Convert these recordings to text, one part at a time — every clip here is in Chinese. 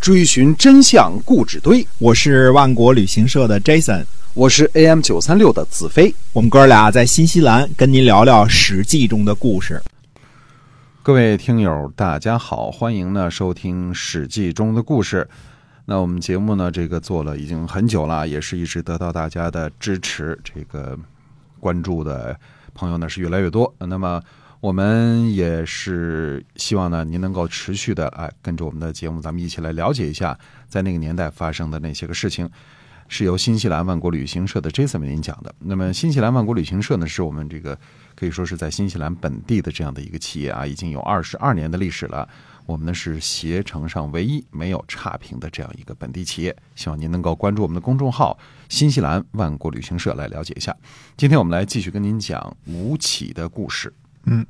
追寻真相故纸堆。我是万国旅行社的 Jason，我是 AM 九三六的子飞。我们哥俩在新西兰跟您聊聊《史记》中的故事。各位听友，大家好，欢迎呢收听《史记》中的故事。那我们节目呢，这个做了已经很久了，也是一直得到大家的支持，这个关注的朋友呢是越来越多。那么我们也是希望呢，您能够持续的哎跟着我们的节目，咱们一起来了解一下在那个年代发生的那些个事情。是由新西兰万国旅行社的 Jason 为您讲的。那么，新西兰万国旅行社呢，是我们这个可以说是在新西兰本地的这样的一个企业啊，已经有二十二年的历史了。我们呢是携程上唯一没有差评的这样一个本地企业。希望您能够关注我们的公众号“新西兰万国旅行社”来了解一下。今天我们来继续跟您讲吴起的故事。嗯，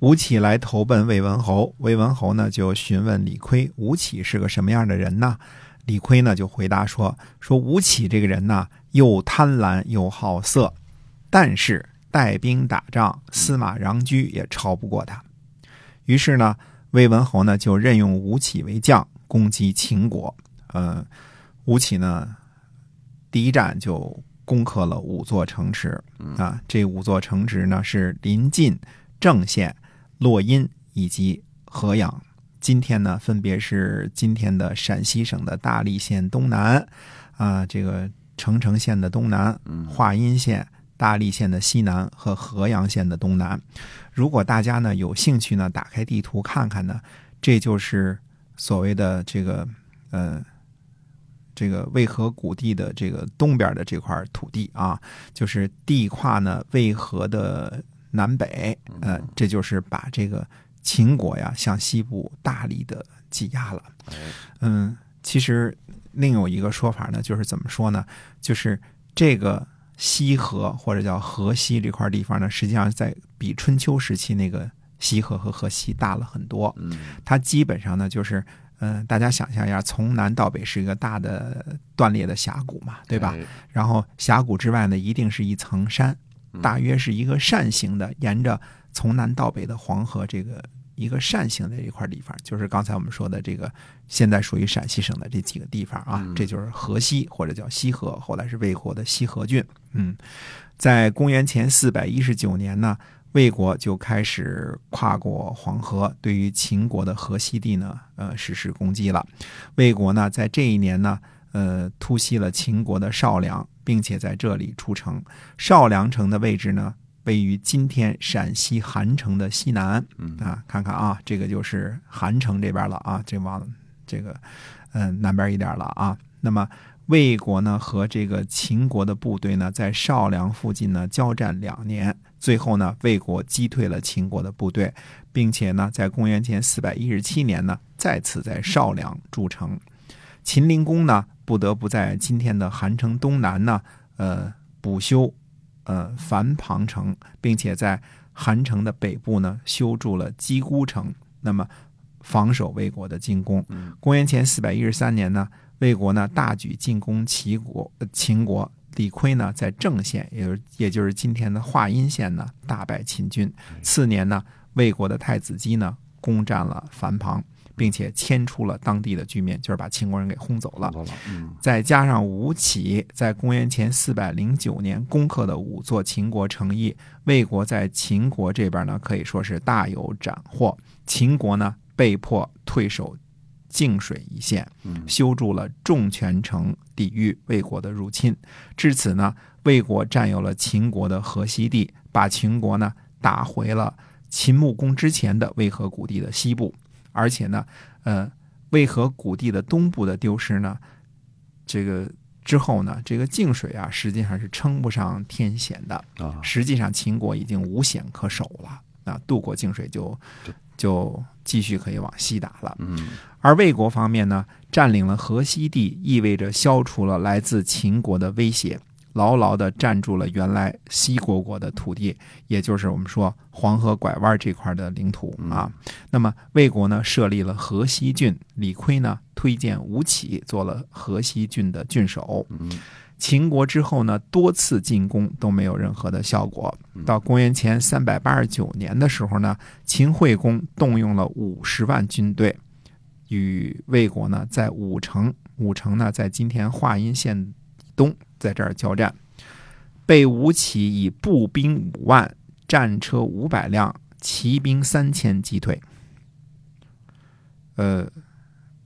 吴起来投奔魏文侯，魏文侯呢就询问李悝，吴起是个什么样的人呢？李逵呢就回答说：“说吴起这个人呢，又贪婪又好色，但是带兵打仗，司马穰苴也超不过他。于是呢，魏文侯呢就任用吴起为将，攻击秦国。呃，吴起呢第一战就攻克了五座城池啊，这五座城池呢是临晋、郑县、洛阴以及河阳。”今天呢，分别是今天的陕西省的大荔县东南，啊，这个澄城县的东南，华阴县、大荔县的西南和河阳县的东南。如果大家呢有兴趣呢，打开地图看看呢，这就是所谓的这个呃，这个渭河谷地的这个东边的这块土地啊，就是地跨呢渭河的南北，呃，这就是把这个。秦国呀，向西部大力的挤压了。嗯，其实另有一个说法呢，就是怎么说呢？就是这个西河或者叫河西这块地方呢，实际上在比春秋时期那个西河和河西大了很多。嗯，它基本上呢，就是嗯，大家想象一下，从南到北是一个大的断裂的峡谷嘛，对吧？然后峡谷之外呢，一定是一层山，大约是一个扇形的，沿着。从南到北的黄河，这个一个扇形的一块地方，就是刚才我们说的这个现在属于陕西省的这几个地方啊，这就是河西或者叫西河，后来是魏国的西河郡。嗯，在公元前四百一十九年呢，魏国就开始跨过黄河，对于秦国的河西地呢，呃，实施攻击了。魏国呢，在这一年呢，呃，突袭了秦国的少梁，并且在这里出城。少梁城的位置呢？位于今天陕西韩城的西南，啊，看看啊，这个就是韩城这边了啊，这往这个嗯南边一点了啊。那么魏国呢和这个秦国的部队呢，在少梁附近呢交战两年，最后呢魏国击退了秦国的部队，并且呢在公元前四百一十七年呢再次在少梁筑城。秦灵公呢不得不在今天的韩城东南呢呃补修。呃，樊庞城，并且在韩城的北部呢修筑了鸡孤城，那么防守魏国的进攻。公元前四百一十三年呢，魏国呢大举进攻齐国，秦国李悝呢在郑县，也就是也就是今天的华阴县呢大败秦军。次年呢，魏国的太子姬呢攻占了樊庞。并且迁出了当地的居民，就是把秦国人给轰走了。再加上吴起在公元前四百零九年攻克的五座秦国城邑，魏国在秦国这边呢可以说是大有斩获。秦国呢被迫退守泾水一线，修筑了重泉城，抵御魏国的入侵。至此呢，魏国占有了秦国的河西地，把秦国呢打回了秦穆公之前的渭河谷地的西部。而且呢，呃，渭河谷地的东部的丢失呢，这个之后呢，这个泾水啊，实际上是称不上天险的啊。实际上，秦国已经无险可守了啊，渡过泾水就就继续可以往西打了。嗯，而魏国方面呢，占领了河西地，意味着消除了来自秦国的威胁。牢牢地占住了原来西国国的土地，也就是我们说黄河拐弯这块的领土啊。那么魏国呢设立了河西郡，李悝呢推荐吴起做了河西郡的郡守。秦国之后呢多次进攻都没有任何的效果。到公元前三百八十九年的时候呢，秦惠公动用了五十万军队。与魏国呢在武城，武城呢在今天华阴县东，在这儿交战，被吴起以步兵五万、战车五百辆、骑兵三千击退。呃，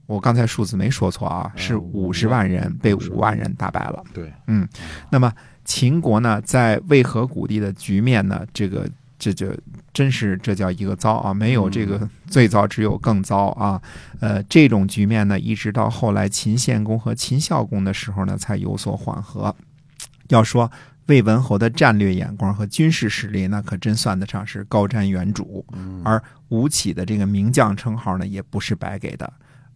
我刚才数字没说错啊，是五十万人被五万人打败了。对，嗯，那么秦国呢，在渭河谷地的局面呢，这个这就真是这叫一个糟啊！没有这个最糟，只有更糟啊！呃，这种局面呢，一直到后来秦献公和秦孝公的时候呢，才有所缓和。要说魏文侯的战略眼光和军事实力，那可真算得上是高瞻远瞩。而吴起的这个名将称号呢，也不是白给的，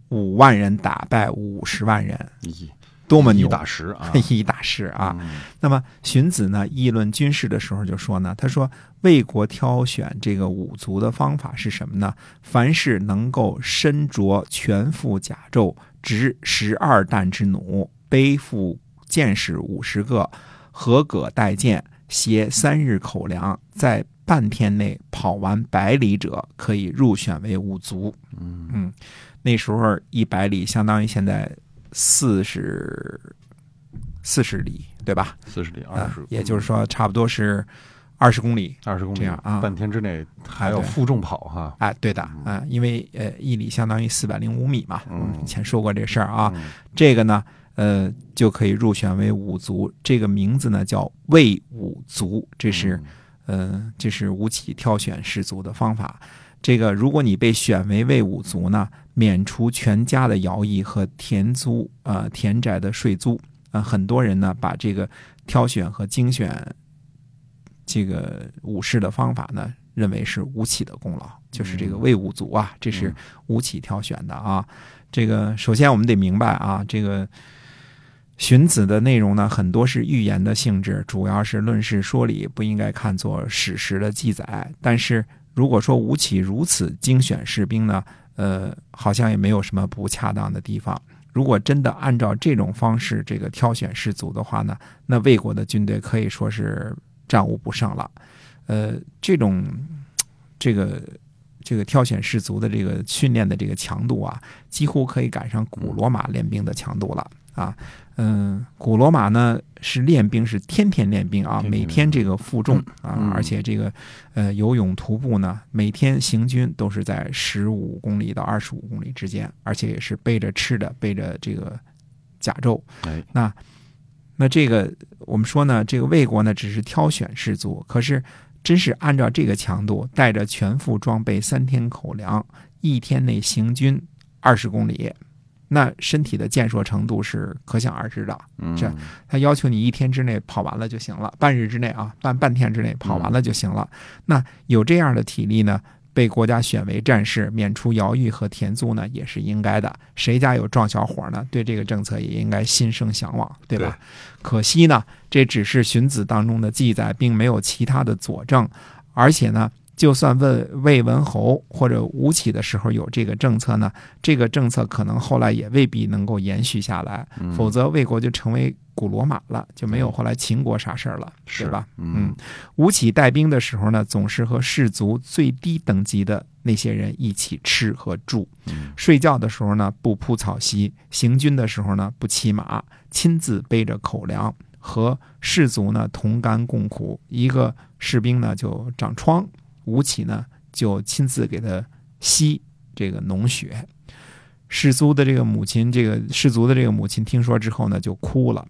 五万人打败五十万人，一多么牛！一打十啊，一大师啊！嗯那么荀子呢议论军事的时候就说呢，他说魏国挑选这个五族的方法是什么呢？凡是能够身着全副甲胄，执十二弹之弩，背负箭矢五十个，合戈带箭，携三日口粮，在半天内跑完百里者，可以入选为五族。嗯那时候一百里相当于现在四十四十里，对吧？四十里二啊十，，也就是说差不多是二十公里。二十公里这样啊半天之内还要负重跑哈。啊，对的，啊，因为呃，一里相当于四百零五米嘛，嗯我们以前说过这事儿啊。嗯这个呢，呃，就可以入选为五族。这个名字呢叫魏五族，这是嗯呃，这是吴起挑选士族的方法。这个，如果你被选为魏武卒呢，免除全家的徭役和田租，呃，田宅的税租。啊、很多人呢把这个挑选和精选这个武士的方法呢，认为是吴起的功劳，就是这个魏武卒啊，这是吴起挑选的啊。这个首先我们得明白啊，这个荀子的内容呢，很多是寓言的性质，主要是论事说理，不应该看作史实的记载。但是如果说吴起如此精选士兵呢，呃，好像也没有什么不恰当的地方。如果真的按照这种方式这个挑选士卒的话呢，那魏国的军队可以说是战无不胜了。呃，这种这个这个挑选士卒的这个训练的这个强度啊，几乎可以赶上古罗马练兵的强度了啊。嗯，古罗马呢是练兵是天天练兵啊，每天这个负重啊，嗯而且这个呃游泳、徒步呢，每天行军都是在十五公里到二十五公里之间，而且也是背着吃的，背着这个甲胄。哎，那那这个我们说呢，这个魏国呢只是挑选士卒，可是真是按照这个强度，带着全副装备、三天口粮，一天内行军二十公里，那身体的健硕程度是可想而知的。嗯是他要求你一天之内跑完了就行了，半日之内啊，半半天之内跑完了就行了。那有这样的体力呢，被国家选为战士，免除徭役和田租呢，也是应该的。谁家有壮小伙呢？对这个政策也应该心生向往，对吧？可惜呢，这只是荀子当中的记载，并没有其他的佐证，而且呢。就算魏魏文侯或者吴起的时候有这个政策呢，这个政策可能后来也未必能够延续下来，嗯。否则魏国就成为古罗马了，就没有后来秦国啥事儿了，是对吧？嗯。吴起带兵的时候呢，总是和士族最低等级的那些人一起吃和住，嗯。睡觉的时候呢不铺草席，行军的时候呢不骑马，亲自背着口粮，和士族呢同甘共苦。一个士兵呢就长疮，吴起呢就亲自给他吸这个脓血。士卒的这个母亲，这个士卒的这个母亲听说之后呢，就哭了。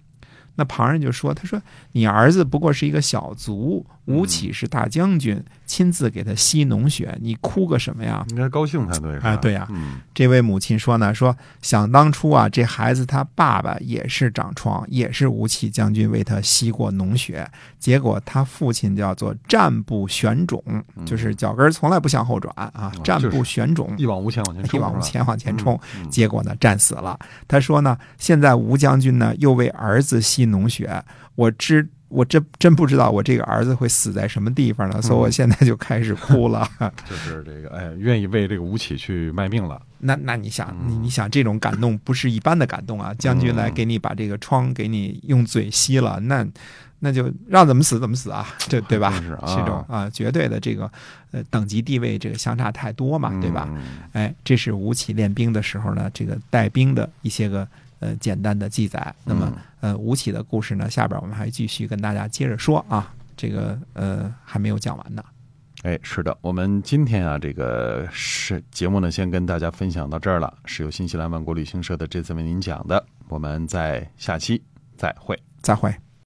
那旁人就说：“他说你儿子不过是一个小卒，吴起是大将军，亲自给他吸脓血，你哭个什么呀？”应该高兴才对，哎对呀嗯。这位母亲说呢，说想当初啊，这孩子他爸爸也是长疮，也是吴起将军为他吸过脓血，结果他父亲叫做战不旋踵，就是脚跟儿从来不向后转啊，哦战不旋踵，一往无前往前冲，一往无前往前冲，结果呢战死了。他说呢，现在吴将军呢又为儿子吸脓血，我知我真真不知道我这个儿子会死在什么地方了，所以我现在就开始哭了。就是这个，哎，愿意为这个吴起去卖命了。那那你想，你你想这种感动不是一般的感动啊！将军来给你把这个疮给你用嘴吸了，那那就让怎么死怎么死啊，对对吧？是啊这种啊，绝对的这个呃等级地位这个相差太多嘛，对吧？嗯？哎，这是吴起练兵的时候呢，这个带兵的一些个呃简单的记载。那么呃，吴起的故事呢，下边我们还继续跟大家接着说啊，这个呃还没有讲完呢。哎，是的，我们今天啊，这个是节目呢，先跟大家分享到这儿了，是由新西兰万国旅行社的这次为您讲的，我们在下期再会。再会。